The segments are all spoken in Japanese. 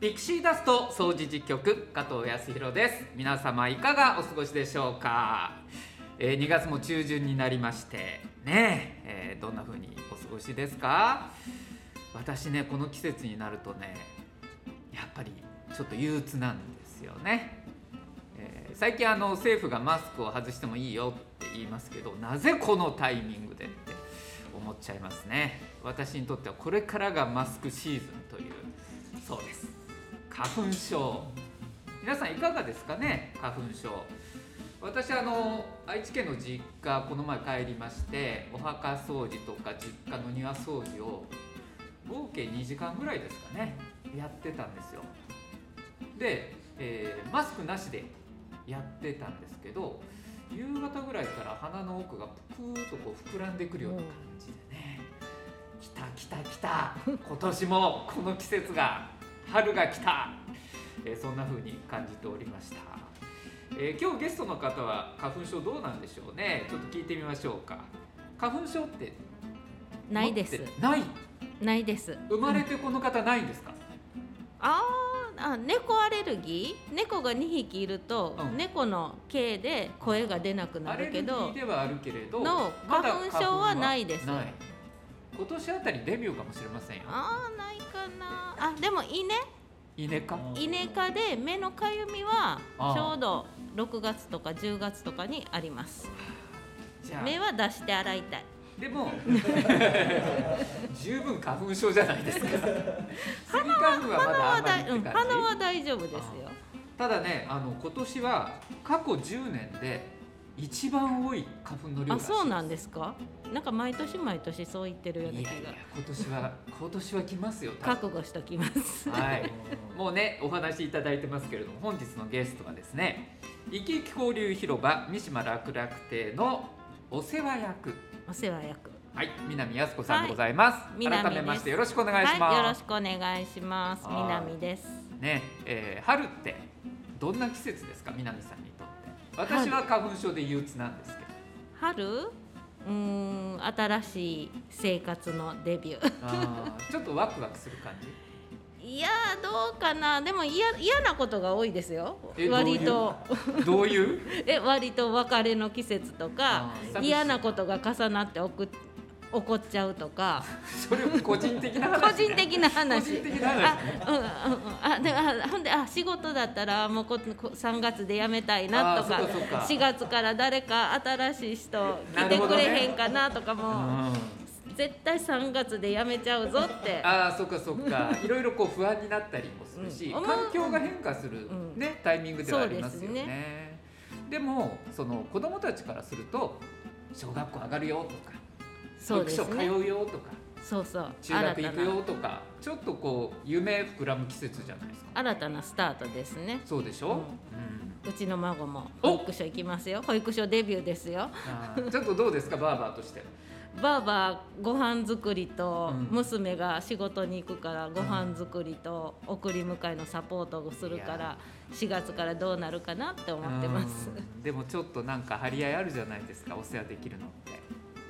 ピクシーダスト掃除実局加藤康弘です。皆様いかがお過ごしでしょうか、えー、2月も中旬になりましてねえー、どんな風にお過ごしですか？私ねこの季節になるとねやっぱりちょっと憂鬱なんですよね、えー、最近あの政府がマスクを外してもいいよって言いますけどなぜこのタイミングでって思っちゃいますね。私にとってはこれからがマスクシーズンというそうです。花粉症。皆さんいかがですかね花粉症。私あの愛知県の実家この前帰りましてお墓掃除とか実家の庭掃除を合計2時間ぐらいですかねやってたんですよ。で、えー、マスクなしでやってたんですけど夕方ぐらいから鼻の奥がプーッとこう膨らんでくるような感じでね。来た来た来た今年もこの季節が。春が来た、えー、そんな風に感じておりました、えー、今日ゲストの方は花粉症どうなんでしょうね。ちょっと聞いてみましょうか。花粉症ってないです。ない？ないです。生まれてこの方ないんですか、ああ猫アレルギー？猫が2匹いると、うん、猫の毛で声が出なくなるけどではあるけれどの花粉症はないです、今年あたりデビューかもしれませんよ。ああないかなあでも稲稲科稲科で目のかゆみはちょうど6月とか10月とかにあります。目は出して洗いたい。でも十分花粉症じゃないですか。鼻は鼻は大、うん、鼻は大丈夫ですよ。ただねあの今年は過去10年で一番多い花粉の量あそうなんですか？なんか毎年毎年そう言ってるような気が。今年は今年は来ますよ覚悟しときます。はい。もうねお話しいただいてますけれども本日のゲストはですね生き生き交流広場三島楽楽亭のお世話役。お世話役。はい南靖子さんでございます、はい、改めましてよろしくお願いします、はい、よろしくお願いします。南です。ね、えー、春ってどんな季節ですか？南さん私は花粉症で憂鬱なんですけど。春？うん新しい生活のデビュー。あちょっとワクワクする感じ？いやどうかな。でも嫌嫌なことが多いですよ。割と。どういう？え割と別れの季節とか嫌なことが重なって送怒っちゃうとか。それ個人的な話、個人的な話。個人的な話。あ,、うんうん、あであほんであ仕事だったらもうこ3月で辞めたいなとか4月から誰か新しい人来てくれへんかなとかも、絶対3月で辞めちゃうぞって。ああそっかそっか。いろいろこう不安になったりもするし、うん、環境が変化する、ね、タイミングではありますよね。ね。でもその子供たちからすると小学校上がるよとか読書通うよとかそうそう。中学行くよとかちょっとこう夢膨らむ季節じゃないですか。新たなスタートですね。そうでしょ、うん、うちの孫も保育所行きますよ。保育所デビューですよ。ちょっとどうですかバーバーとして。ばあばご飯作りと娘が仕事に行くからご飯作りと送り迎えのサポートをするから4月からどうなるかなって思ってます。でもちょっとなんか張り合いあるじゃないですかお世話できるのって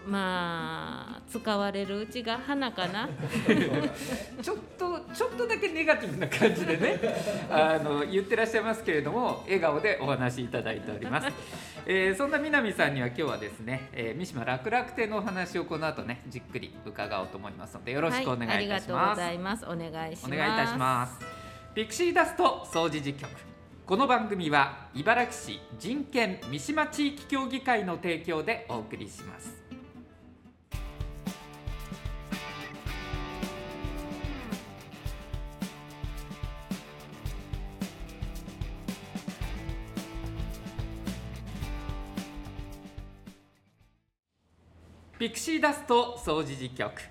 まあ使われるうちが花かな。ちょっとちょっとだけネガティブな感じでね あの言ってらっしゃいますけれども笑顔でお話しいただいております、えー、そんな南さんには今日はですね、えー、三島楽楽亭のお話をこの後ねじっくり伺おうと思いますのでよろしくお願いいたします、はい、ありがとうございます。お願いします。お願いいたします。ピクシーダスト掃除実局。この番組は茨城市人権三島地域協議会の提供でお送りしますピクシーダスト掃除時局、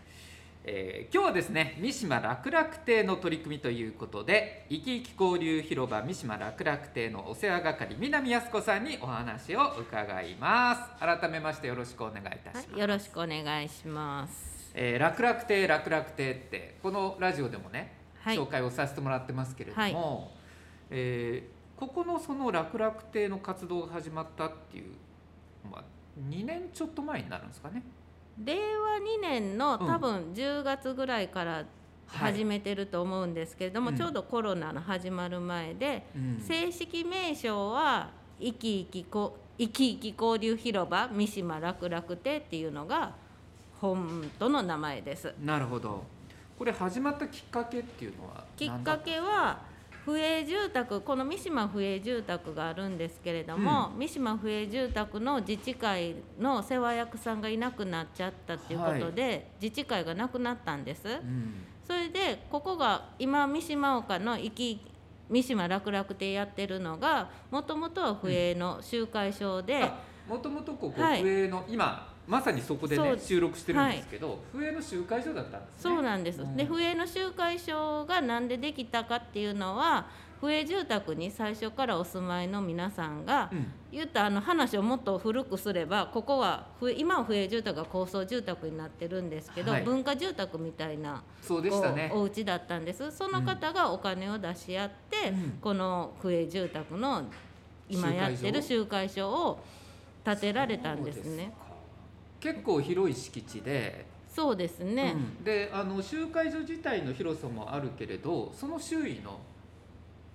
えー、今日はですね三島楽楽亭の取り組みということで生き生き交流広場三島楽楽亭のお世話係南靖子さんにお話を伺います。改めましてよろしくお願いいたします、はい、よろしくお願いします。えー、楽楽亭楽楽亭ってこのラジオでもね、はい、紹介をさせてもらってますけれども、はい、えー、ここのその楽楽亭の活動が始まったっていう、まあ、2年ちょっと前になるんですかね令和2年の多分10月ぐらいから始めてると思うんですけれども、うん。ちょうどコロナの始まる前で、うん。正式名称は生き生きこ生き生き交流広場三島楽楽亭っていうのが本当の名前です。なるほど。これ始まったきっかけっていうのはきっかけは不営住宅この三島不営住宅があるんですけれども、三島不営住宅の自治会の世話役さんがいなくなっちゃったっていうことで、自治会がなくなったんです。うん。それでここが今三島岡の生き三島楽々亭やってるのがもともとは不営の集会所で、もともとここはい。笛の、今まさにそこでね収録してるんですけど、笛の集会所だったんですね。そうなんです。うん。で不営の集会所がなんでできたかっていうのは不営住宅に最初からお住まいの皆さんが、うん。言ったあの話をもっと古くすればここは不今は不営住宅が高層住宅になってるんですけど、はい。文化住宅みたいなそうでしたね。お家だったんです。その方がお金を出し合って、うん。この不営住宅の今やってる集会所を建てられたんですね。結構広い敷地で、そうですね、うん。であの集会所自体の広さもあるけれどその周囲の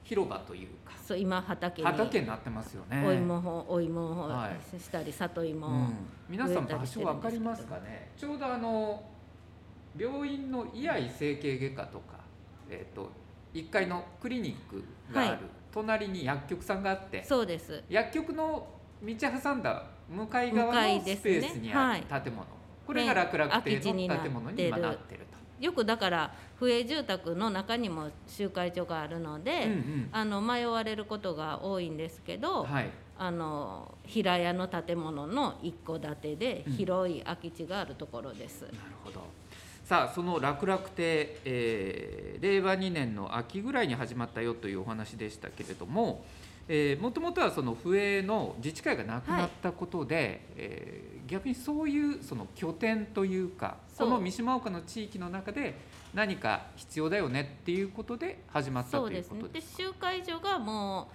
広場というか。そう今畑に。畑になってますよね。お芋をお芋をはい。したり里芋を、うん、皆さん場所わかりますかね？ちょうどあの病院の居合整形外科とか、えー、と1階のクリニックがある、はい。隣に薬局さんがあって。そうです。薬局の道挟んだ向かい側のスですね。ペースにある建物、これが楽々亭の建物に今なってると。よくだから不営住宅の中にも集会所があるので、うんうん。あの迷われることが多いんですけど、はい、あの平屋の建物の一戸建てでうん。広い空き地があるところです。なるほど。さあその楽々亭、えー令和2年の秋ぐらいに始まったよというお話でしたけれどももともとはその不営の自治会がなくなったことで、えー逆にそういうその拠点というかこの三島岡の地域の中で何か必要だよねっていうことで始まったそといううですねでことですか。集会所がも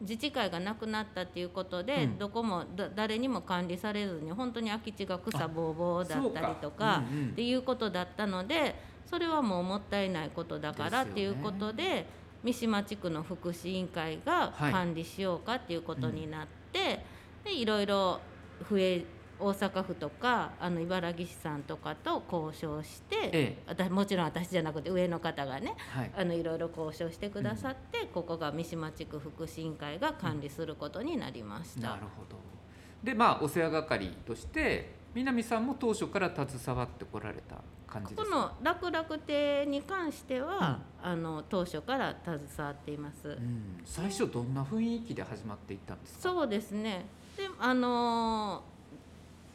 う自治会がなくなったっていうことで、うん。どこもだ誰にも管理されずに本当に空き地が草ぼうぼうだったりとかそううんうん。っていうことだったのでそれはもうもったいないことだからっていうことで三島地区の福祉委員会がはい。管理しようかっていうことになって、でいろいろ増え大阪府とかあの茨城市さんとかと交渉して、ええ。私もちろん私じゃなくて上の方がねはい。あのいろいろ交渉してくださって、ここが三島地区福祉委員会が管理することになりました。なるほど。でまあお世話係として南さんも当初から携わってこられた感じですか？この楽々亭に関しては、あの当初から携わっています。うん、最初どんな雰囲気で始まっていったんですか？そうですね。で、あのー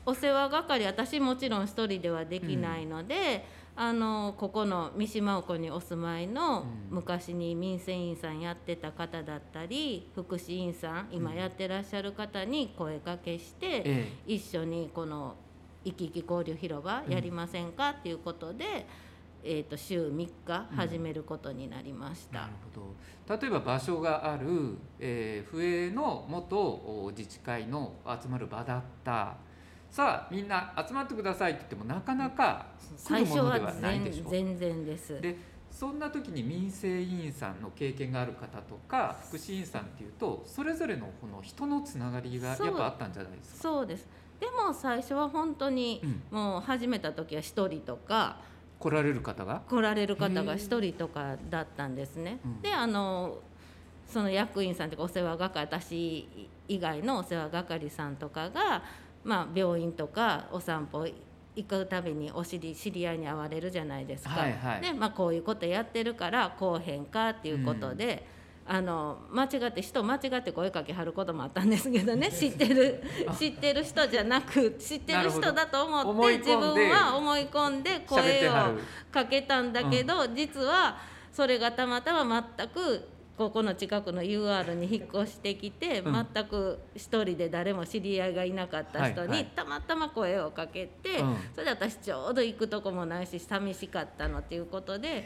お世話係私もちろん一人ではできないので、あのーここの三島岡にお住まいの、うん。昔に民生委員さんやってた方だったり福祉委員さん今やってらっしゃる方に声かけして、え。一緒にこの生き生き交流広場やりませんかっていうことで、えー、と週3日始めることになりました。えなるほど。例えば場所がある、えー、笛の元お自治会の集まる場だった。さあみんな集まってくださいって言ってもなかなか来るものではないでしょ。全全然です。でそんな時に民生委員さんの経験がある方とか福祉委員さんっていうとそれぞれのこの人のつながりがやっぱあったんじゃないですか。そうですでも最初は本当にうん、もう始めた時は1人とか来られる方が？来られる方が1人とかだったんですね。うんであのその役員さんとかお世話係私以外のお世話係さんとかが、まあ、病院とかお散歩行くたびにお知り知り合いに会われるじゃないですか。はいはいで、まあ、こういうことやってるからこうへんかっていうことで。あの間違って人間違って声かけはることもあったんですけどね。知ってる知ってる人じゃなく知ってる人だと思って自分は思い込んで声をかけたんだけど、実はそれがたまたま全くここの近くの UR に引っ越してきて、うん。全く一人で誰も知り合いがいなかった人にたまたま声をかけて、うん。それで私ちょうど行くとこもないし寂しかったのっていうことで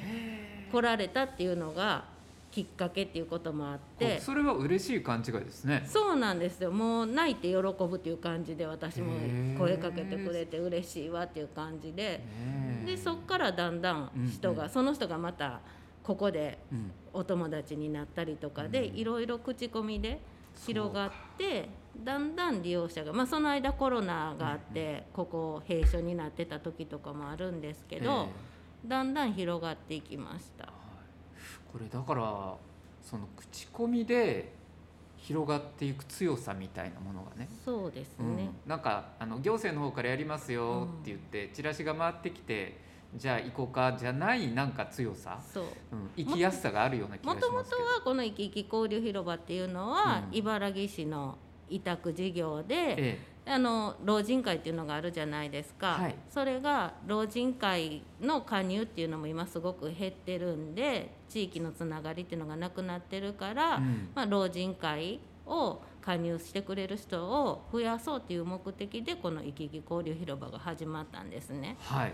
来られたっていうのがきっかけっていうこともあって。それは嬉しい勘違いですね。そうなんですよ。もう泣いて喜ぶっていう感じで私も声かけてくれて嬉しいわっていう感じで。でそこからだんだん人が、うん。うんその人がまたここでうん。お友達になったりとかで、うん。いろいろ口コミで広がってだんだん利用者が、まあ、その間コロナがあって、ここ閉所になってた時とかもあるんですけど、だんだん広がっていきました。はいこれだからその口コミで広がっていく強さみたいなものがね。そうですうん。ね、なんかあの行政の方からやりますよって言って、チラシが回ってきてじゃあ行こうかじゃないなんか強さ、そう。うん、行きやすさがあるような気がもしますけど。ともとはこの「いきいき交流広場」っていうのは、うん。茨城市の委託事業で、えあの老人会っていうのがあるじゃないですか、はい。それが老人会の加入っていうのも今すごく減ってるんで地域のつながりっていうのがなくなってるから、えうん。まあ、老人会を加入してくれる人を増やそうっていう目的でこの「いきいき交流広場」が始まったんですね。はい。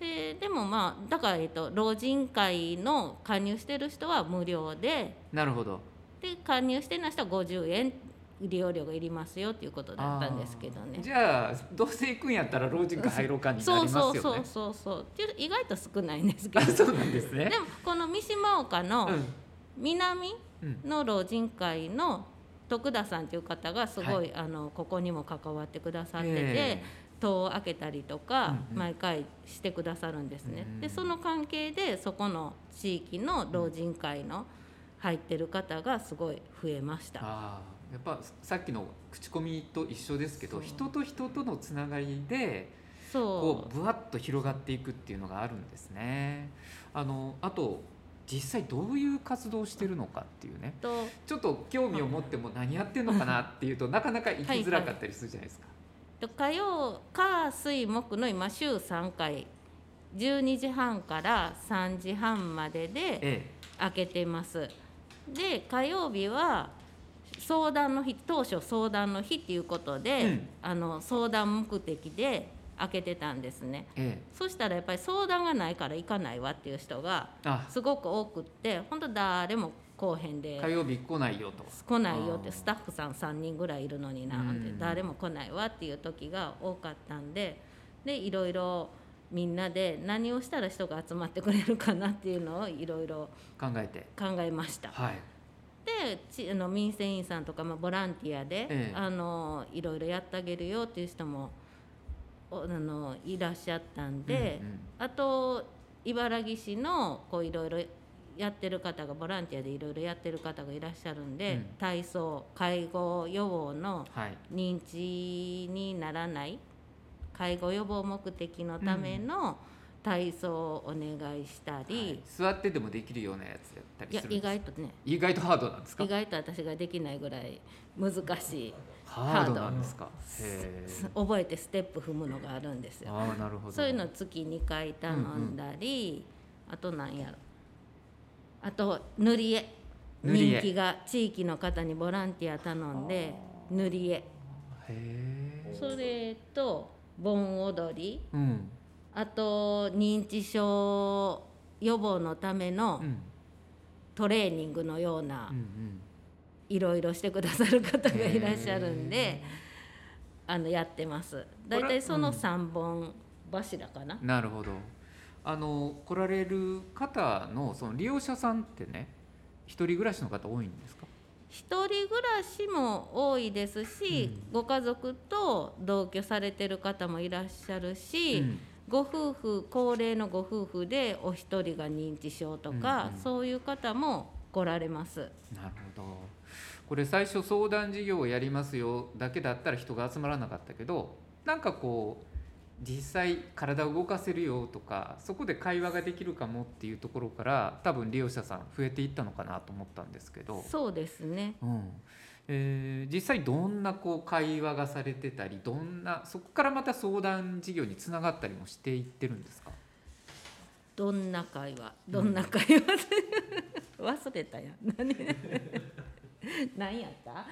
ででもまあだから、えっと、老人会の加入してる人は無料でなるほど。で加入してない人は50円利用料がいりますよっていうことだったんですけどね。じゃあどうせ行くんやったら老人会入ろうかになりそうますよね。そうそうそうそう。っていう意外と少ないんですけあどそうなんですね。でもこの三島岡のうん。南うんの老人会の徳田さんという方がすごい、あのここにも関わってくださってて、え戸を開けたりとかうんうん。毎回してくださるんですね。うんでその関係でそこの地域の老人会の入ってる方がすごい増えました。ああやっぱさっきの口コミと一緒ですけど人と人とのつながりでこそう。ぶわっと広がっていくっていうのがあるんですね。あのあと実際どういう活動をしてるのかっていうね。ちょっと興味を持っても何やってんのかなっていうとなかなか行きづらかったりするじゃないですか。と火曜火水木の今週3回12時半から3時半まででえ。開けてます。で火曜日は相談の日当初相談の日っていうことで、うんあの相談目的で開けてたんですねええそしたらやっぱり相談がないから行かないわっていう人がすごく多くって本当誰も来おへんで火曜日来ないよと。来ないよってスタッフさん3人ぐらいいるのになうんって誰も来ないわっていう時が多かったんででいろいろみんなで何をしたら人が集まってくれるかなっていうのをいろいろ考えて。考えました。はい。でちあの民生委員さんとか、まあ、ボランティアで、ええ。あのいろいろやってあげるよっていう人もおあのいらっしゃったんで、うんうん。あと茨城市のこういろいろやってる方がボランティアでいろいろやってる方がいらっしゃるんで、うん。体操介護予防のはい。認知にならない介護予防目的のための体操をお願いしたり、はい。座ってでもできるようなやつやったい、や意りするんです外とね。意外とハードなんですか？意外と私ができないぐらい難しいハードなんですか？覚えてステップ踏むのがあるんですえよ。ああなるほど。そういうの月2回頼んだり、あとなんやろ。あと塗り絵。塗り絵。人気が地域の方にボランティア頼んで塗り絵。へえそれと盆踊り。うんあと認知症予防のためのうん。トレーニングのようなうんうん。いろいろしてくださる方がいらっしゃるんであのやってます。大体その3本柱かな、なるほど。あの来られる方のその利用者さんってね一人暮らしの方多いんですか？一人暮らしも多いですし、ご家族と同居されてる方もいらっしゃるし、うんご夫婦高齢のご夫婦でお一人が認知症とか、うんうんそういう方も来られます。なるほどこれ最初相談事業をやりますよだけだったら人が集まらなかったけどなんかこう実際体を動かせるよとかそこで会話ができるかもっていうところから多分利用者さん増えていったのかなと思ったんですけど、そうですね。うんえー実際どんなこう会話がされてたりどんなそこからまた相談事業につながったりもしていってるんですか？どんな会話？どんな会話、忘れたやん。何？何やった？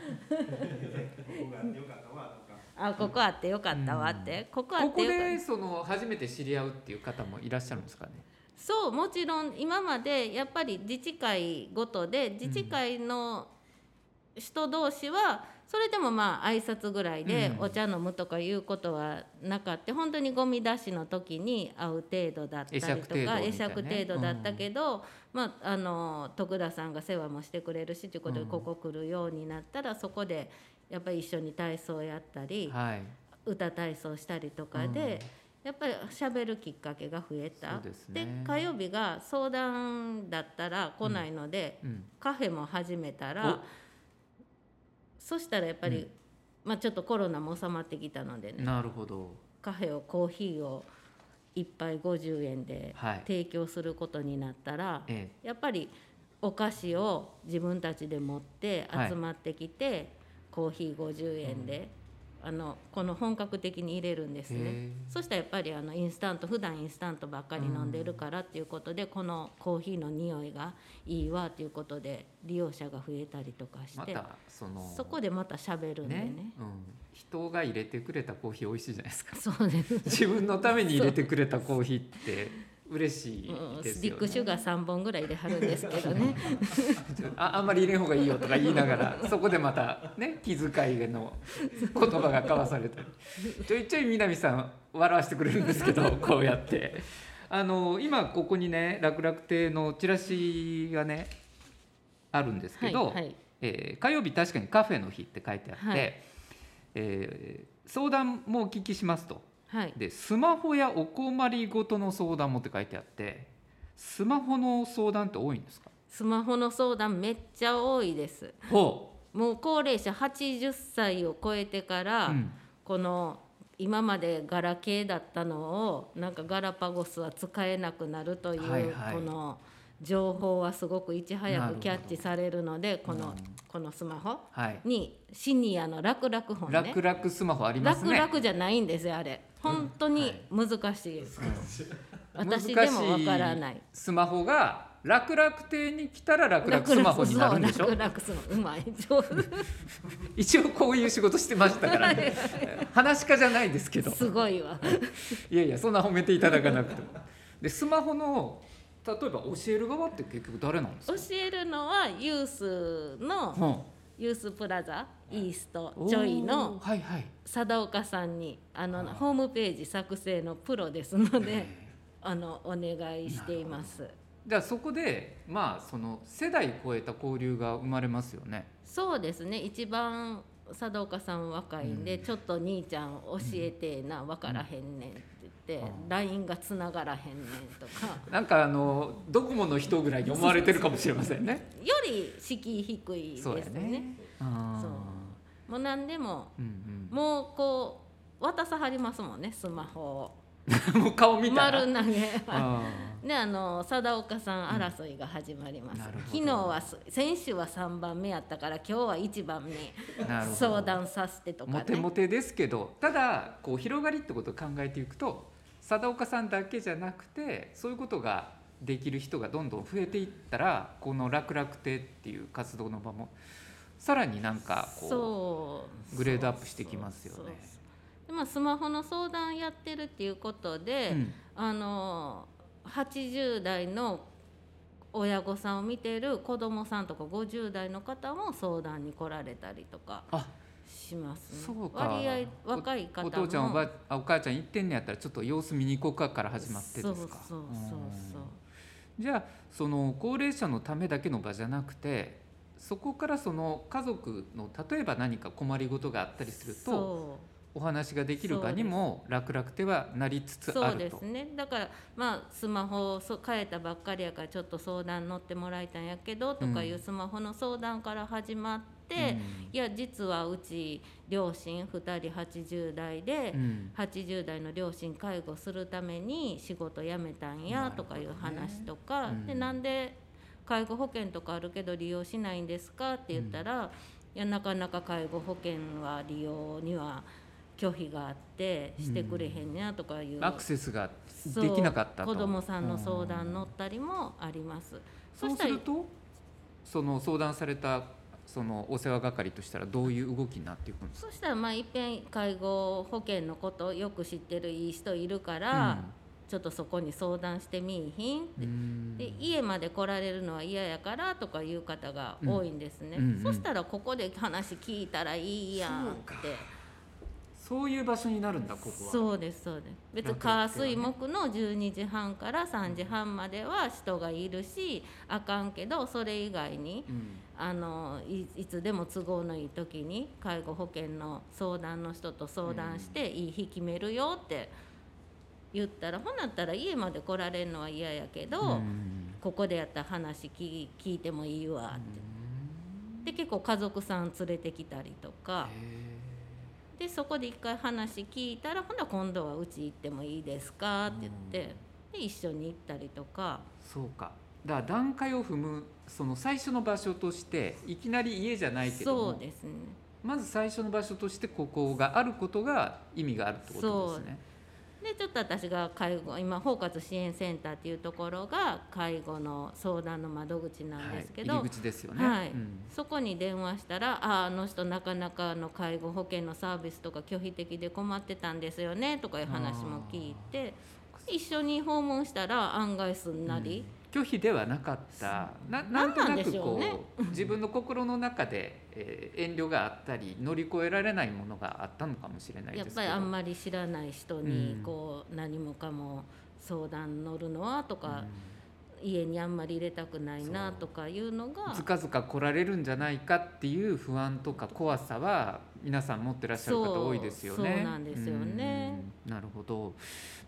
あここあってよかったわって、ここあここってよかった。でその初めて知り合うっていう方もいらっしゃるんですかね？そうもちろん今までやっぱり自治会ごとで自治会の人同士はそれでもまあ挨拶ぐらいでうん。お茶飲むとかいうことはなかって本当にゴミ出しの時に会う程度だったりとか会釈ね。程度だったけど、まあ、あの徳田さんが世話もしてくれるしということでうん。ここ来るようになったらそこでやっぱり一緒に体操やったりはい。歌体操したりとかで。やっぱり喋るきっかけが増えた。ですね。火曜日が相談だったら来ないので、うん。カフェも始めたらそしたらやっぱり、うん。まあちょっとコロナも収まってきたのでね。なるほど。カフェをコーヒーを1杯50円ではい。提供することになったら、えやっぱりお菓子を自分たちで持ってはい集まってきて、コーヒー50円で、あのこの本格的に入れるんですね。そしたらやっぱりあのインスタント普段インスタントばっかり飲んでるからっていうことで、このコーヒーの匂いがいいわっていうことで利用者が増えたりとかして、またそのそこでまた喋るんでね。ね、うん、人が入れてくれたコーヒー美味しいじゃないですか。そうです、自分のために入れてくれたコーヒーって嬉しいうん、ですよスティックシュねガー3本ぐらい入れはるんですけどね。ああんまり入れん方がいいよとか言いながら そこでまたね気遣いの言葉が交わされたり。ちょいちょい南さん笑わせてくれるんですけど こうやって。あの今ここにね楽々亭のチラシがねあるんですけど、はいはい。えー火曜日確かにカフェの日って書いてあって、はい。えー相談もお聞きしますとはい。でスマホやお困りごとの相談もって書いてあってスマホの相談って多いんですか？スマホの相談めっちゃ多いです。ほもう高齢者80歳を超えてから、う、うん。この今までガラケーだったのをなんかガラパゴスは使えなくなるという、はいはい。この情報はすごくいち早くキャッチされるのでこの,、うん。このスマホはい。にシニアの楽々本ね。楽々スマホありますね。楽々じゃないんですよあれ本当に難しい、私難しでもわからない。スマホが楽々亭に来たら楽々スマホになるんでしょ？楽々スマホうまい。上手。一応こういう仕事してましたからね。話し家じゃないですけど。すごいわ。い。やいやそんな褒めていただかなくても。でスマホの例えば教える側って結局誰なんです教か、えるのはユースのうんユースプラザイーストジョイのはいはい。貞岡さんにあのホームページ作成のプロですので あのお願いしています。じゃあそこでまあその世代超えた交流が生まれますよね。そうですね。一番貞岡さん若いんで、うん。ちょっと兄ちゃん教えてな分からへんねん LINE がつながらへんねんとか。なんかあのドコモの人ぐらいに思われてるかもしれませんね。より敷居低いですそうやね。そう。もう何でもうんもうこう渡さはりますもんねスマホを。う んもう顔見たら。丸投げあであの貞岡さん争いが始まります、なるほど昨日はす先週は3番目やったから今日は1番目。相談させてとかね。モテモテですけどただこう広がりってことを考えていくと貞岡さんだけじゃなくてそういうことができる人がどんどん増えていったらこの楽々亭っていう活動の場もさらになんかこそう。うグレードアップしてきますよね。でまあ、スマホの相談やってるっていうことで、うん。あの80代の親御さんを見てる子どもさんとか50代の方も相談に来られたりとか。あしますね。そうか。割合若い方も。お父ちゃんおばあお母ちゃん行ってんねやったらちょっと様子見に行こうかから始まってですか？そうそうそうそうじゃあその高齢者のためだけの場じゃなくてそこからその家族の例えば何か困りごとがあったりするとお話ができる場にも楽々てはなりつつそうであるとすね。だからまあスマホをそ変えたばっかりやからちょっと相談乗ってもらいたんやけどとかいうスマホの相談から始まって、いや実はうち両親2人80代で、うん。80代の両親介護するために仕事辞めたんやとかいう話とか、うん。でなんで介護保険とかあるけど利用しないんですかって言ったら、いやなかなか介護保険は利用には拒否があってしてくれへんやとかいう、アクセスがそうできなかったと。子どもさんの相談乗ったりもあります。そうしたらするとその相談されたそのお世話係としたらどういう動きになっていくんですか？そしたらまあいっぺん介護保険のことをよく知ってるいい人いるから、ちょっとそこに相談してみいひんで家まで来られるのは嫌やからとかいう方が多いんですね、うんうんうんそしたらここで話聞いたらいいやんってそういう場所になるんだここは。そうですそうです。別に火水木の12時半から3時半までは人がいるしあかんけどそれ以外にうん。あのいいつでも都合のいい時に介護保険の相談の人と相談していい日決めるよって言ったらほなったら家まで来られるのは嫌やけど、うん。ここでやったら話聞聞いてもいいわって。で結構家族さん連れてきたりとかへでそこで一回話聞いたらほな今度はうち行ってもいいですか？って言ってで一緒に行ったりとか。ーそうか。だから段階を踏むその最初の場所としていきなり家じゃないけどもそうですね。まず最初の場所としてここがあることが意味があるってことですね。でちょっと私が介護今包括支援センターっていうところが介護の相談の窓口なんですけど、はい、入り口ですよね。はい。うん。そこに電話したら「あああの人なかなかあの介護保険のサービスとか拒否的で困ってたんですよね」とかいう話も聞いて一緒に訪問したら案外すんなり、拒否ではなかった。なななんとなくこうねう自分の心の中で、えー遠慮があったり乗り越えられないものがあったのかもしれないやっですけど。ぱりあんまり知らない人うにん。こう何もかも相談乗るのはとか、家にあんまり入れたくないなとかいうのが。ずかずか来られるんじゃないかっていう不安とか怖さは皆さん持ってらっしゃる方多いですよね。そうなんですよね。うんなるほど。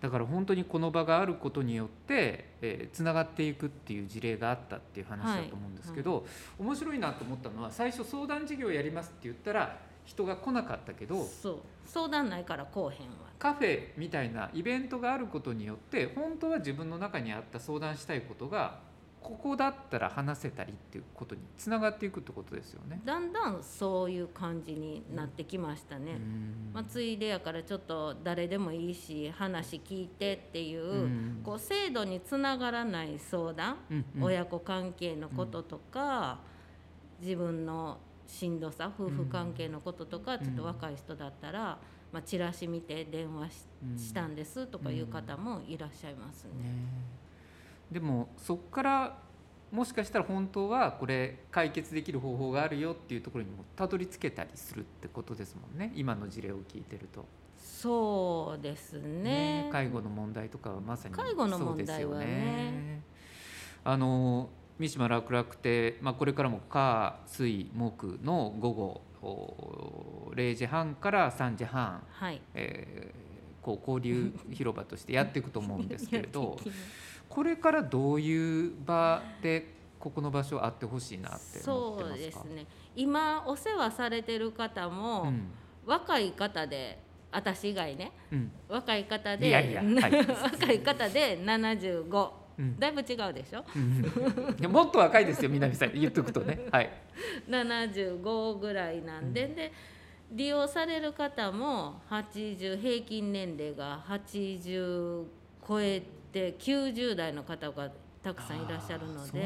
だから本当にこの場があることによってえーつながっていくっていう事例があったっていう話だと思うんですけど、面白いなと思ったのは最初相談事業やりますって言ったら人が来なかったけどそう。相談ないからこうへんわ。カフェみたいなイベントがあることによって本当は自分の中にあった相談したいことがここだったら話せたりっていうことにつながっていくってことですよね。だんだんそういう感じになってきましたね。うん。まあ、ついでやからちょっと誰でもいいし話聞いてっていう,、うん。こう制度につながらない相談、うんうん。親子関係のこととか、自分のしんどさ夫婦関係のこととか、ん。ちょっと若い人だったら、まあ、チラシ見て電話し,、うん。したんですとかいう方もいらっしゃいますね。ねでもそこからもしかしたら本当はこれ解決できる方法があるよっていうところにもたどり着けたりするってことですもんね。今の事例を聞いてると。そうですね。介護の問題とかはまさに介護の問題はね。そうですよね。あの三島楽楽亭、まあ、これからも火水木の午後お0時半から3時半、はい。えーこう交流広場としてやっていくと思うんですけれど これからどういう場でここの場所あってほしいなって思ってそうますか？ですね。今お世話されてる方も、うん。若い方で私以外ね。うん。若い方でいやいやはい。若い方で75うん。だいぶ違うでしょ？うん。もっと若いですよ南さん。言っとくとね。はい。75ぐらいなんで、で利用される方も80平均年齢が80超えて90代の方がたくさんいらっしゃるので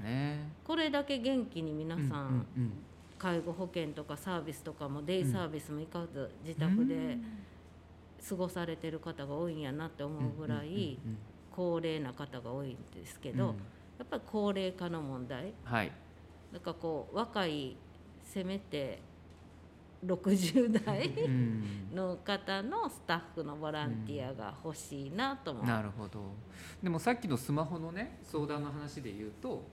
ね。これだけ元気に皆さん、うんうんうん。介護保険とかサービスとかもデイサービスも行かず自宅で過ごされてる方が多いんやなって思うぐらい高齢な方が多いんですけど、やっぱり高齢化の問題。はい。だからこう若いせめて60代うん。の方のスタッフのボランティアが欲しいなと思う。なるほど。でもさっきのスマホのね相談の話で言うと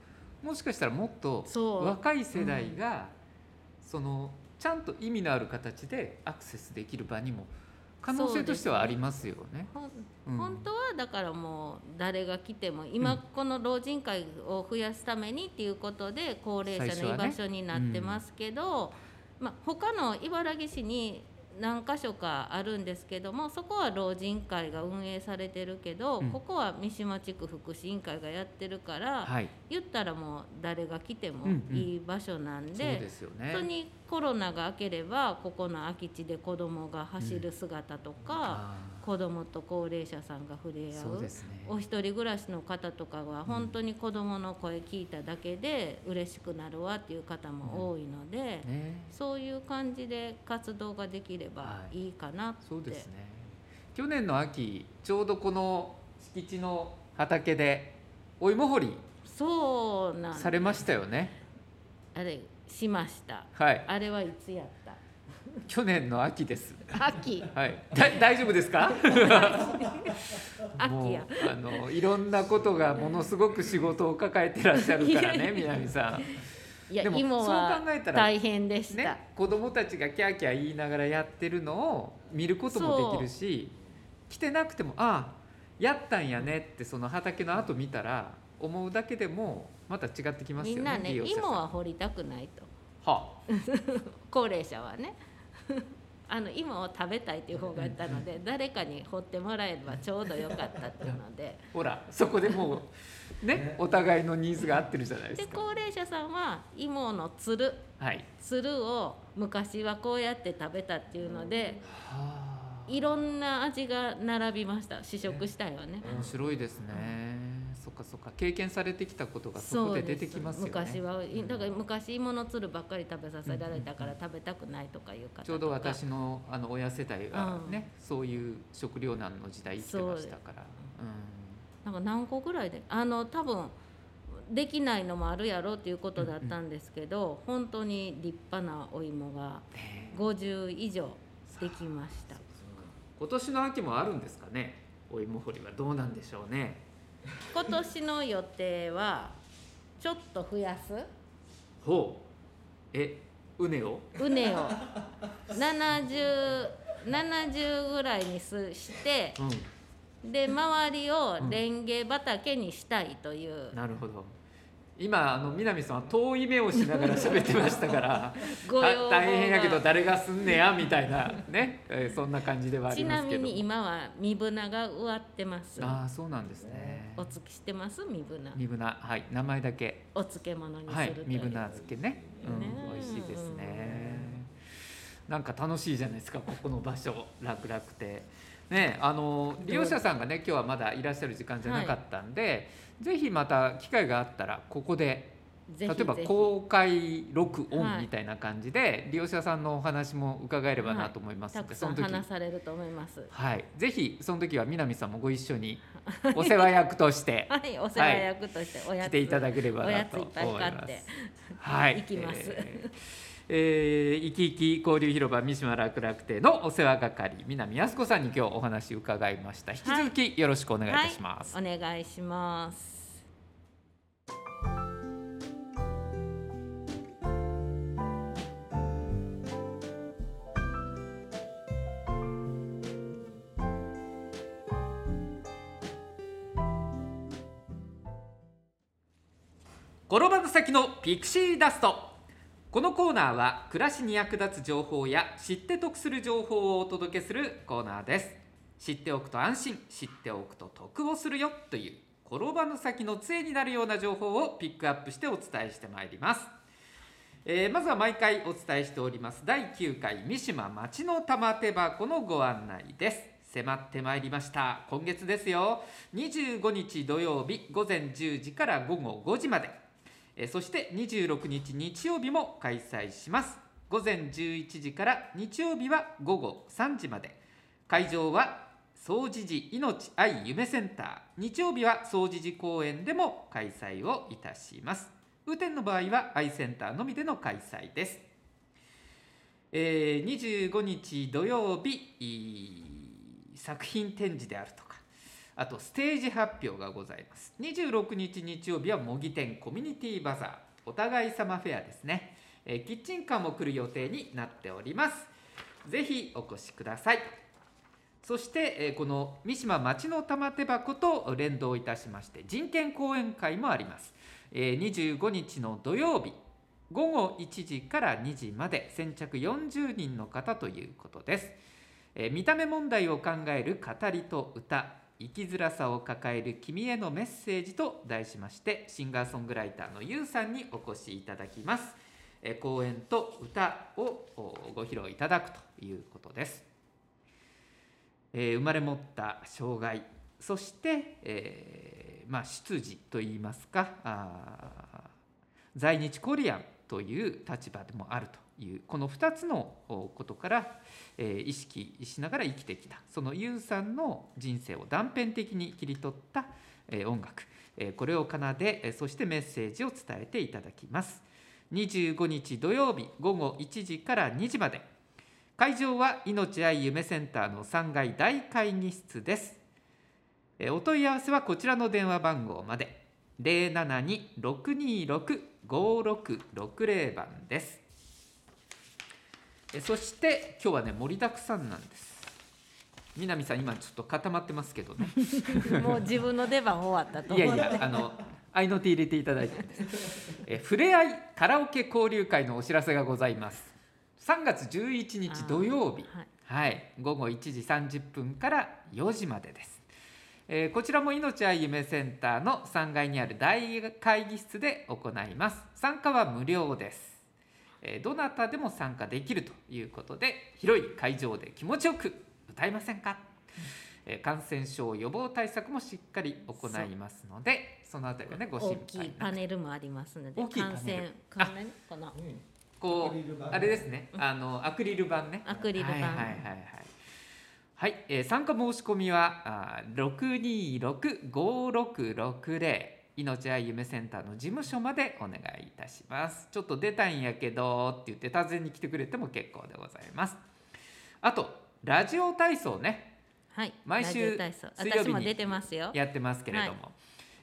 もしかしたらもっと若い世代が、そのちゃんと意味のある形でアクセスできる場にも可能性としてはありますよね。ほんうん。本当はだからもう誰が来ても今この老人会を増やすためにっていうことで高齢者の居場所になってますけど、まあ、他の茨城市に何箇所かあるんですけどもそこは老人会が運営されてるけど、うん。ここは三島地区福祉委員会がやってるから、はい、言ったらもう誰が来てもうんうん。いい場所なんで。本当にコロナが明ければここの空き地で子どもが走る姿とか、あ子どもと高齢者さんが触れー合そうね。お一人暮らしの方とかは本当に子どもの声聞いただけで嬉しくなるわっていう方も多いので、ね、そういう感じで活動ができればはい。いいかなって、そうですね。去年の秋ちょうどこの敷地の畑でお芋掘りそうなんされましたよね。あれしました。はい。あれはいつやった？去年の秋です。秋。はい。だ大丈夫ですか？秋や。あのいろんなことがものすごく仕事を抱えてらっしゃるからね 南さん。いやでもそう考えたら大変でした、ね、子供たちがキャーキャー言いながらやってるのを見ることもできるし来てなくてもああやったんやねってその畑の後見たら思うだけでもまた違ってきますよねみんなね芋は掘りたくないと。は 高齢者はね あの芋を食べたいという方が言ったので誰かに掘ってもらえればちょうどよかったっていうので。ほらそこでもうねお互いのニーズが合ってるじゃないでか。です高齢者さんは芋のつる。はい。つるを昔はこうやって食べたっていうのではあ。いろんな味が並びました。試食したよね。面白いですねそっかそっか。経験されてきたことがそこで出てきますよね。昔はうんだから昔芋のつるばっかり食べさせられたから食べたくないとかいう方ちょうど私のあの親世代がね、そういう食糧難の時代生きてましたから、なんか何個ぐらいであの多分できないのもあるやろっていうことだったんですけど、本当に立派なお芋がうんね50以上できました今年の秋もあるんですかねお芋掘りはどうなんでしょうね 今年の予定はちょっと増やす？ほう。えうねを？畝を。70 70ぐらいにすしてうで周りをレンゲ畑にしたいという、んなるほど今あの南さんは遠い目をしながら喋ってましたから 大変やけど誰がすんねやみたいなね、えーそんな感じではありちますけど。なみに今は身ぶなが植わってます。ああそうなんですね。お付きしてます？身ぶな。身ぶなはい。名前だけ。お漬物にすはいるという、身ぶな漬けね、うんね美味しいですね。なんか楽しいじゃないですかここの場所楽々亭ねあの利用者さんがね今日はまだいらっしゃる時間じゃなかったんで、ぜひまた機会があったらここで例えば公開録はい音みたいな感じで、利用者さんのお話も伺えればなと思いますので、たくさんその時話されると思います。はい。ぜひその時は南さんもご一緒に お世話役としてはい。お世話役としておやつ、来ていただければおなと思います。はい、行きます。えーえー、生き生き交流広場三島楽楽亭のお世話係南靖子さんに今日お話伺いました。引き続きよろしくお願いいたします、はい、お願いします。転ばぬ先のピクシーダストこのコーナーは暮らしに役立つ情報や知って得する情報をお届けするコーナーです。知っておくと安心知っておくと得をするよという転ばぬ先の杖になるような情報をピックアップしてお伝えしてまいります、えーまずは毎回お伝えしております。第9回三島町の玉手箱のご案内です。迫ってまいりました。今月ですよ。25日土曜日午前10時から午後5時まで。えそして26日日曜日も開催します。午前11時から日曜日は午後3時まで。会場は総持寺命愛夢センター。日曜日は総持寺公園でも開催をいたします。雨天の場合は愛センターのみでの開催です、えー25日土曜日作品展示であるとか。あとステージ発表がございます。26日日曜日は模擬店コミュニティバザー。お互い様フェアですね、えーキッチンカーも来る予定になっております。ぜひお越しください。そして、えーこの三島町の玉手箱と連動いたしまして人権講演会もあります、えー25日の土曜日午後1時から2時まで先着40人の方ということです、えー見た目問題を考える語りと歌。生きづらさを抱える君へのメッセージと題しましてシンガーソングライターのゆうさんにお越しいただきます、え講演と歌をご披露いただくということです。えー生まれ持った障害そして、えーまあ、出自といいますかあ在日コリアンという立場でもあると。いうこの2つのことから、え、意識しながら生きてきた。そのユウさんの人生を断片的に切り取った、え、音楽、え、これを奏でそしてメッセージを伝えていただきます。25日土曜日午後1時から2時まで。会場は命愛夢センターの3階大会議室です。お問い合わせはこちらの電話番号まで。072-626-5660番です。そして今日はね盛りだくさんなんです。南さん今ちょっと固まってますけどね。もう自分の出番終わったといやいやあの合いの手入れていただいてえふれあいカラオケ交流会のお知らせがございます。3月11日土曜日、はい、はい、午後1時30分から4時までです。えー、こちらも命あ夢センターの3階にある大会議室で行います。参加は無料です、えー、どなたでも参加できるということで広い会場で気持ちよく歌いませんか、えー、感染症予防対策もしっかり行いますのでそのあたりがねご心配大きいパネルもありますので感染関連かな？こうあれですね。あのアクリル板ね。アクリル板はいはいはいはいはい、えー、参加申し込みは六二六五六六零命愛夢センターの事務所までお願いいたします。ちょっと出たんやけどって言って訪ねに来てくれても結構でございます。あとラジオ体操ね。はい毎週水曜日にやってますけれども、はい、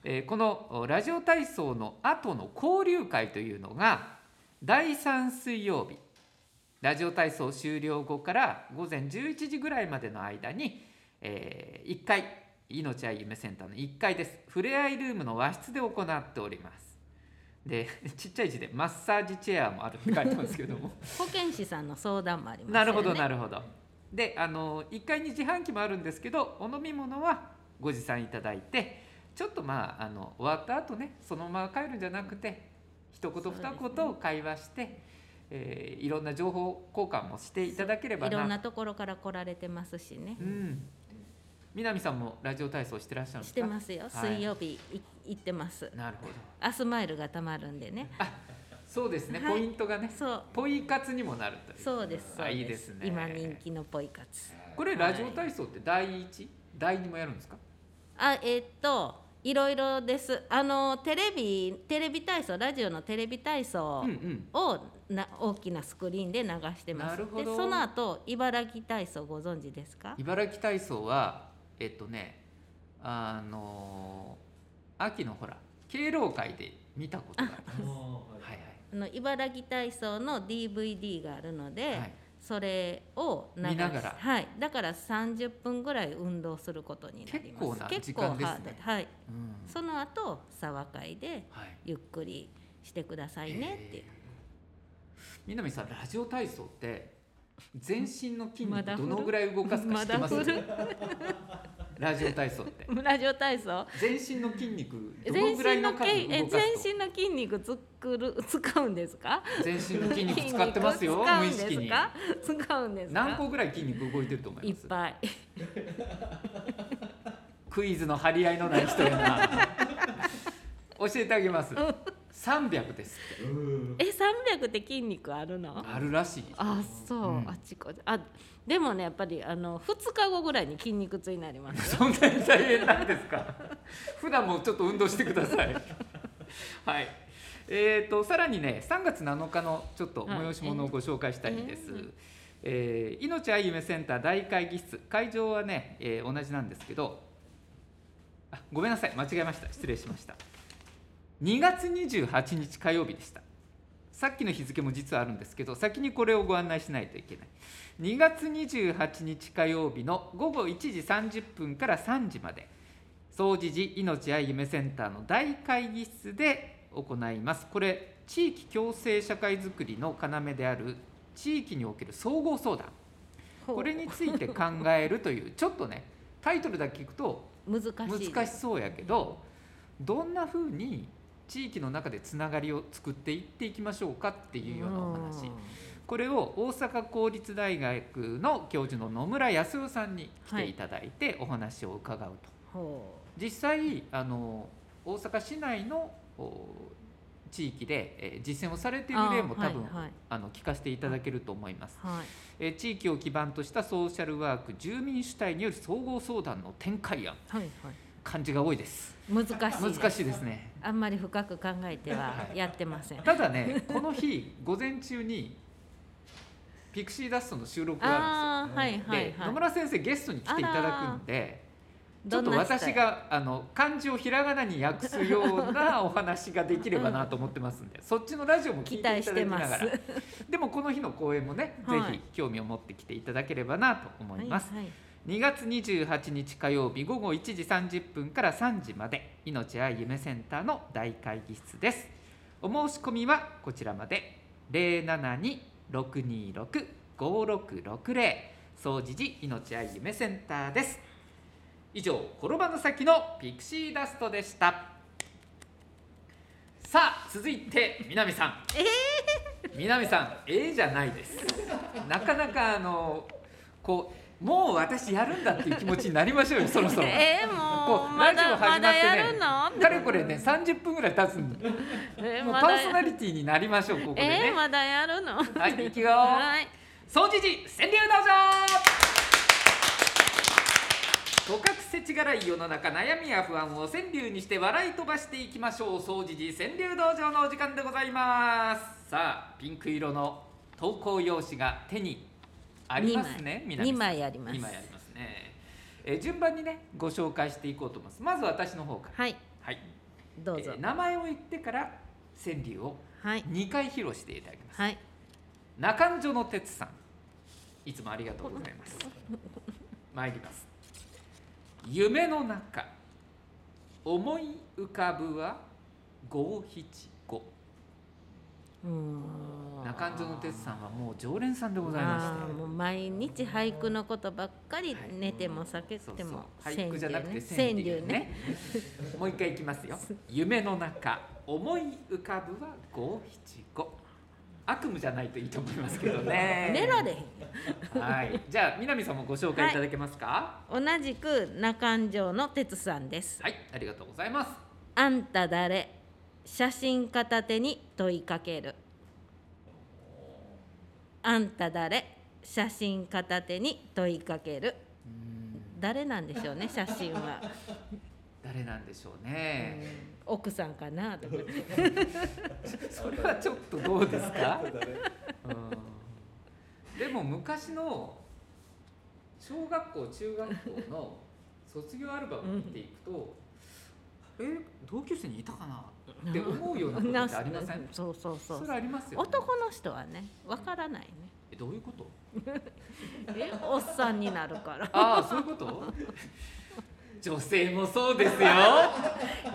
えー、このラジオ体操の後の交流会というのが第3水曜日。ラジオ体操終了後から午前11時ぐらいまでの間に、えー、1回命あ夢センターの1階です。ふれあいルームの和室で行っております。で ちっちゃい字でマッサージチェアもあるって書いてますけども。保健師さんの相談もあります、ね、なるほどなるほど。であの1階に自販機もあるんですけどお飲み物はご持参いただいてちょっとまああの終わった後ねそのまま帰るんじゃなくて一言二言会話して、えー、いろんな情報交換もしていただければいろんなところから来られてますしね。うん南さんもラジオ体操してらっしゃるんですか？してますよ。水曜日、はい、行ってます。なるほど。アスマイルがたまるんでね。あ、そうですね。はい、ポイントがね。そう。ポイ活にもなるとそうです。あ、いいですね。今人気のポイ活。これラジオ体操って第一、はい、第二もやるんですか？あ、えー、っと。いろいろですあのテレビテレビ体操ラジオのテレビ体操をな、大きなスクリーンで流してますでその後茨城体操ご存知ですか？茨城体操はえっとねあの秋のほら敬老会で見たことがあります。はいはい、あの茨城体操の DVD があるので、はい。それを見ながら。はい。だから30分ぐらい運動することになります。結構な時間ですね。はい、うん、その後沢会でゆっくりしてくださいねっていう、南さんラジオ体操って全身の筋肉どのぐらい動かすか知ってます、ま ラジオ体操って。ラジオ体操？全身の筋肉どのぐらいの数動かす全身の筋肉作る使うんですか？全身の筋肉使ってますよ無意識に。使うんです何個ぐらい筋肉動いてると思います？いっぱい。クイズの張り合いのない人やな。教えてあげます三百ですって。え三百って筋肉あるの？あるらしい。あそう、うん、あっちこあでもねやっぱりあの二日後ぐらいに筋肉痛になります そんなに大変なんですか？普段もちょっと運動してください。はい。えーと、さらにね3月7日のちょっと催し物をご紹介したいんです、はい、えー、命あゆめセンター大会議室。会場はね、えー、同じなんですけどあごめんなさい。間違えました。失礼しました2月28日火曜日でした。さっきの日付も実はあるんですけど先にこれをご案内しないといけない。2月28日火曜日の午後1時30分から3時まで総持寺命愛夢センターの大会議室で行います。これ地域共生社会づくりの要である地域における総合相談。これについて考えるというちょっとねタイトルだけ聞くと難しそうやけどどんなふうに地域の中でつながりを作っていっていきましょうかっていうようなお話。これを大阪公立大学の教授の野村康代さんに来ていただいてお話を伺うと、はい、実際あの大阪市内の地域で、えー実践をされている例も多分あ、はい。はいの聞かせていただけると思います、はい。えー地域を基盤としたソーシャルワーク住民主体による総合相談の展開案。はいはい漢字が多いです。難しいです。難しいですね。あんまり深く考えてははい。やってません、ただねこの日午前中にピクシーダストの収録があるんですよ。はいはいではい。野村先生ゲストに来ていただくんでちょっと私があの漢字をひらがなに訳すような お話ができればなと思ってますんで、そっちのラジオも聞いていただきながら。でもこの日の講演もね、はい。ぜひ興味を持ってきていただければなと思います、はいはい2月28日火曜日午後1時30分から3時まで命愛夢センターの大会議室です。お申し込みはこちらまで。072-626-5660総持寺命愛夢センターです。以上転ばぬ先のピクシーダストでした。さあ続いて南さん。南さんええじゃないです。なかなかあのこうもう私やるんだっていう気持ちになりましょうよそろそろ。えー、もうラジオ始まってねかれこれね30分ぐらい経つんで えーもうパーソナリティになりましょうここでえねー、まだやるの？はい いくよ。はい。総持寺川柳道場。とかくせちがらい世の中悩みや不安を川柳にして笑い飛ばしていきましょう。総持寺川柳道場のお時間でございます。さあピンク色の投稿用紙が手にありますね2南さん。枚あります。2枚ありますね、えー順番にねご紹介していこうと思います。まず私の方から。はい。はい、どうぞ、えー名前を言ってから川柳をはい。2回披露していただきます、はい。中条の哲さん。いつもありがとうございます。参ります。夢の中思い浮かぶは五七五中条の哲さんはもう常連さんでございまあーもう毎日俳句のことばっかりはい。寝ても避けしてそうもそう。俳句じゃなくて川柳ね。ね。もう一回いきますよ。夢の中思い浮かぶは五七五。悪夢じゃないといいと思いますけどね。寝られへんはい。じゃあ南さんもご紹介いただけますか？同じく中条の哲さんです。はい、ありがとうございます。あんた誰？写真片手に問いかける。あんた誰？写真片手に問いかける。誰なんでしょうね写真は、誰なんでしょうね、奥さんかなとか それはちょっとどうですか、うん、でも昔の小学校中学校の卒業アルバム見ていくと、え同級生にいたかな？って思うようなことってありません？そうそうそうそれありますよ、ね、男の人はねわからない。ねえどういうこと？えおっさんになるから。ああそういうこと？女性もそうですよ。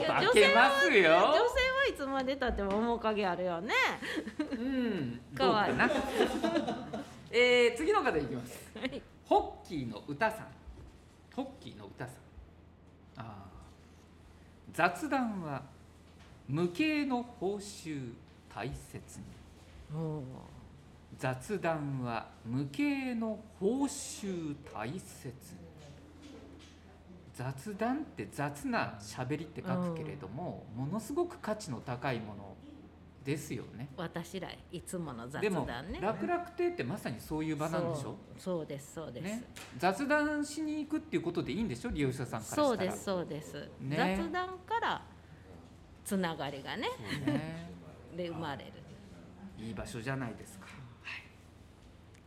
化女性けますよ。女性はいつまでたっても面影あるよね。うん かわいい。えー、次の方いきます。はい。ホッキーの歌さん。ホッキーの歌さん。あー。雑談は無形の報酬大切に。雑談は無形の報酬大切に。雑談って雑な喋りって書くけれども、ものすごく価値の高いものですよね。私らいつもの雑でも談ね楽々亭ってまさにそういう場なんでしょ？そうそうですそうです、ね、雑談しに行くっていうことでいいんでしょ？利用者さんからしたら。そうですそうです、ね。雑談からつながりがね。ね。で生まれる。いい場所じゃないですか。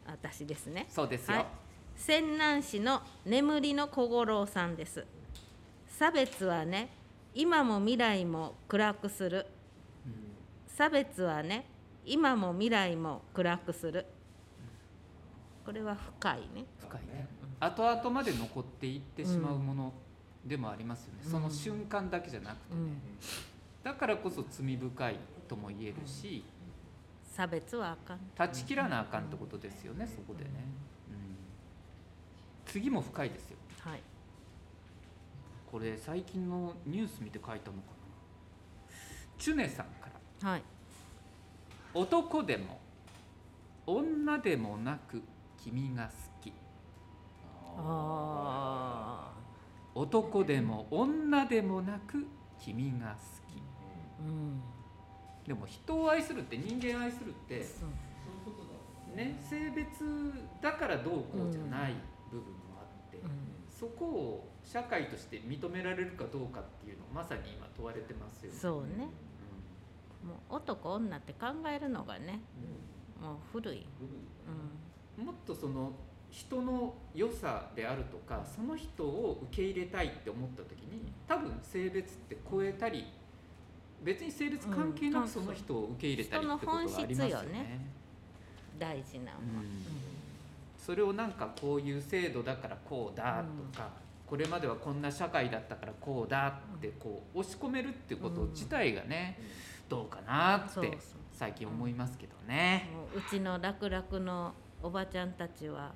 私ですね。そうですよ、はい。泉南市の眠りの小五郎さんです。差別はね今も未来も暗くする。差別はね今も未来も暗くする。これは深いね。深いね。後々まで残っていってしまうものでもありますよね、うん。その瞬間だけじゃなくて、うんだからこそ罪深いとも言えるし差別はあかん。断ち切らなあかんってことですよねそこでね、うん、次も深いですよ。はい。これ最近のニュース見て書いたのかな。チュネさんから。はい。男でも女でもなく君が好き。あ男でも女でもなく君が好きでも人を愛するって人間愛するってね性別だからどうこうじゃない部分もあって、うん、そこを社会として認められるかどうかっていうのをまさに今問われてますよね。そうね、うん、もう男女って考えるのがね、うん、もう古い、うん、もっとその人の良さであるとかその人を受け入れたいって思った時に多分性別って超えたり別に性別関係なくその人を受け入れたりってことがありますよね。大事な、うん、それをなんかこういう制度だからこうだとか、これまではこんな社会だったからこうだってこう押し込めるってこと自体がね、どうかなって最近思いますけどね。うちの楽々のおばちゃんたちは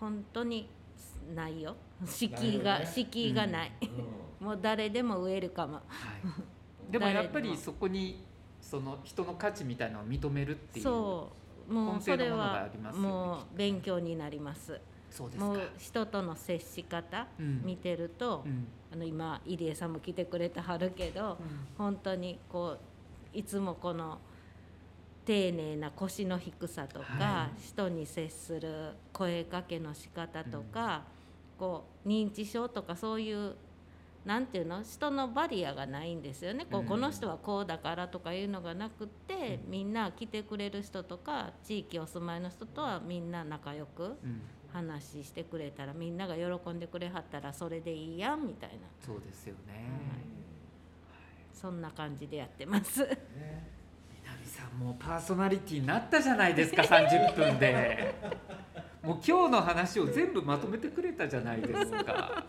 本当にないよ。敷居が敷居がない、もう誰でもウェルカム、はい、でもやっぱりそこにその人の価値みたいなのを認めるっていうそう。もうそれはもう勉強になります。もう人との接し方見てると、うん、あの今入江さんも来てくれてはるけど、うん、本当にこういつもこの丁寧な腰の低さとか、はい、人に接する声かけの仕方とか、うん、こう認知症とかそういうなんていうの？人のバリアがないんですよね。こうこの人はこうだからとかいうのがなくって、みんな来てくれる人とか地域お住まいの人とはみんな仲良く話してくれたらみんなが喜んでくれはったらそれでいいやんみたいな。そうですよね、そんな感じでやってます。ね。南さんもうパーソナリティになったじゃないですか 30分で。もう今日の話を全部まとめてくれたじゃないですか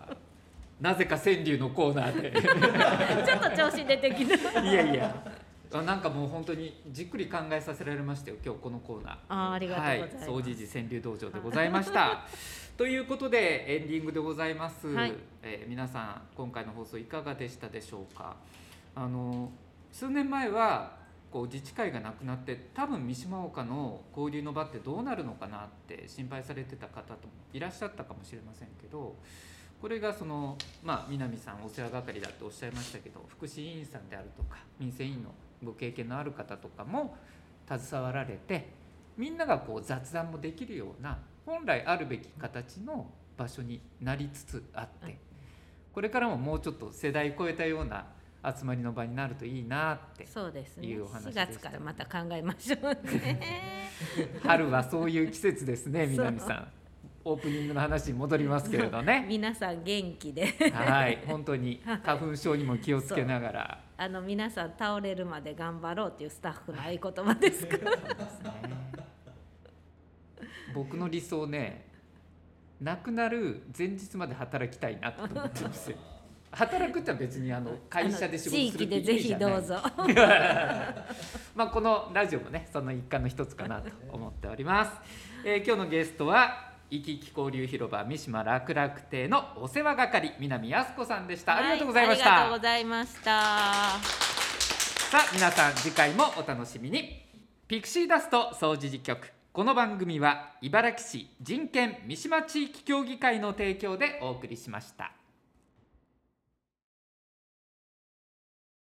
なぜか川柳のコーナーで。ちょっと調子出てきた。いやいや。なんかもう本当にじっくり考えさせられましたよ今日このコーナー。あありがとうございます、はい、総持寺川柳道場でございました。ということでエンディングでございます、はい、えー、皆さん今回の放送いかがでしたでしょうか。あの数年前はこう自治会がなくなって多分三島岡の交流の場ってどうなるのかなって心配されてた方ともいらっしゃったかもしれませんけどこれがそのまあ南さんお世話係だっておっしゃいましたけど福祉委員さんであるとか民生委員のご経験のある方とかも携わられてみんながこう雑談もできるような本来あるべき形の場所になりつつあってこれからももうちょっと世代超えたような集まりの場になるといいなってそうですね。いうお話でした。4月からまた考えましょうね。春はそういう季節ですね 南さんオープニングの話に戻りますけれどね。皆さん元気で。はい本当に 花粉症にも気をつけながら。あの皆さん倒れるまで頑張ろうっていうスタッフの合言葉ですから、ね、僕の理想ね亡くなる前日まで働きたいなと思ってますよ。働くっては別にあの会社で仕事するって意味じゃない。地域でぜひどうぞ。まあこのラジオもねその一環の一つかなと思っております、えー、今日のゲストは生き生き交流広場三島楽楽亭のお世話係南靖子さんでした、はい、ありがとうございました。ありがとうございました。さあ皆さん次回もお楽しみに。ピクシーダスト総除事局。この番組は茨城市人権三島地域協議会の提供でお送りしました